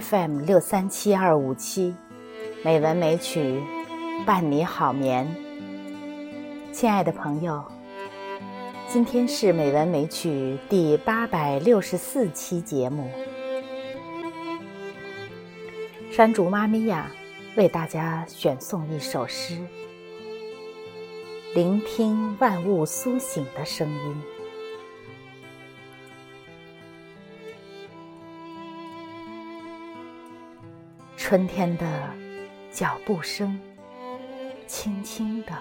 FM 六三七二五七，美文美曲伴你好眠。亲爱的朋友，今天是美文美曲第八百六十四期节目。山竹妈咪呀，为大家选送一首诗，聆听万物苏醒的声音。春天的脚步声，轻轻的，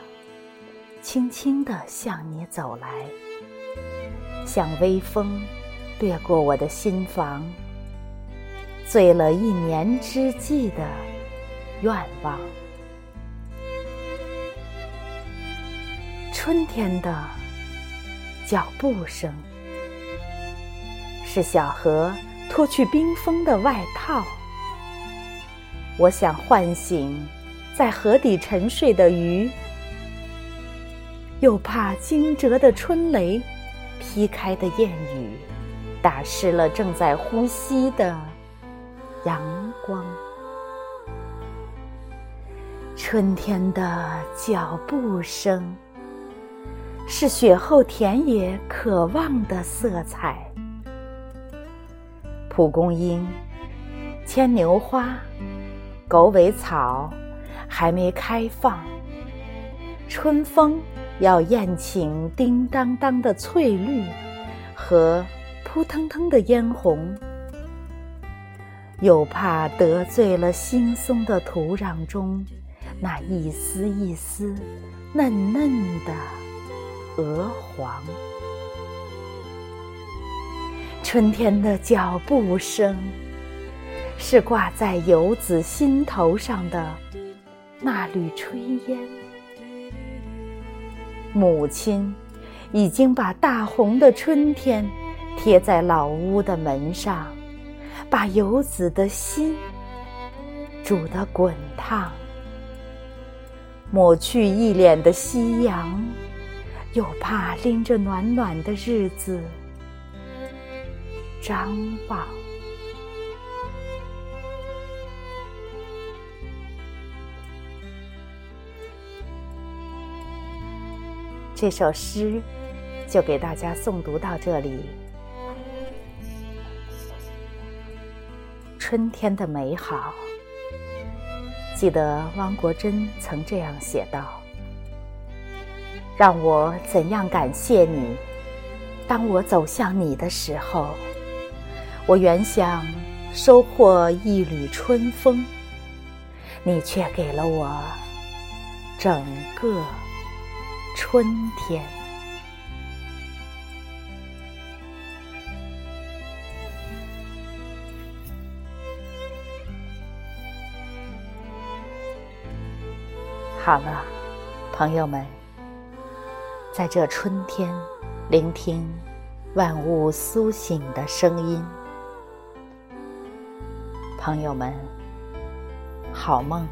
轻轻的向你走来，像微风掠过我的心房，醉了一年之计的愿望。春天的脚步声，是小河脱去冰封的外套。我想唤醒在河底沉睡的鱼，又怕惊蛰的春雷劈开的燕语，打湿了正在呼吸的阳光。春天的脚步声，是雪后田野渴望的色彩。蒲公英，牵牛花。狗尾草还没开放，春风要宴请叮当当的翠绿和扑腾腾的嫣红，又怕得罪了惺忪的土壤中那一丝一丝嫩嫩的鹅黄。春天的脚步声。是挂在游子心头上的那缕炊烟。母亲已经把大红的春天贴在老屋的门上，把游子的心煮得滚烫。抹去一脸的夕阳，又怕拎着暖暖的日子张望。这首诗就给大家诵读到这里。春天的美好，记得汪国真曾这样写道：“让我怎样感谢你？当我走向你的时候，我原想收获一缕春风，你却给了我整个。”春天，好了，朋友们，在这春天，聆听万物苏醒的声音。朋友们，好梦。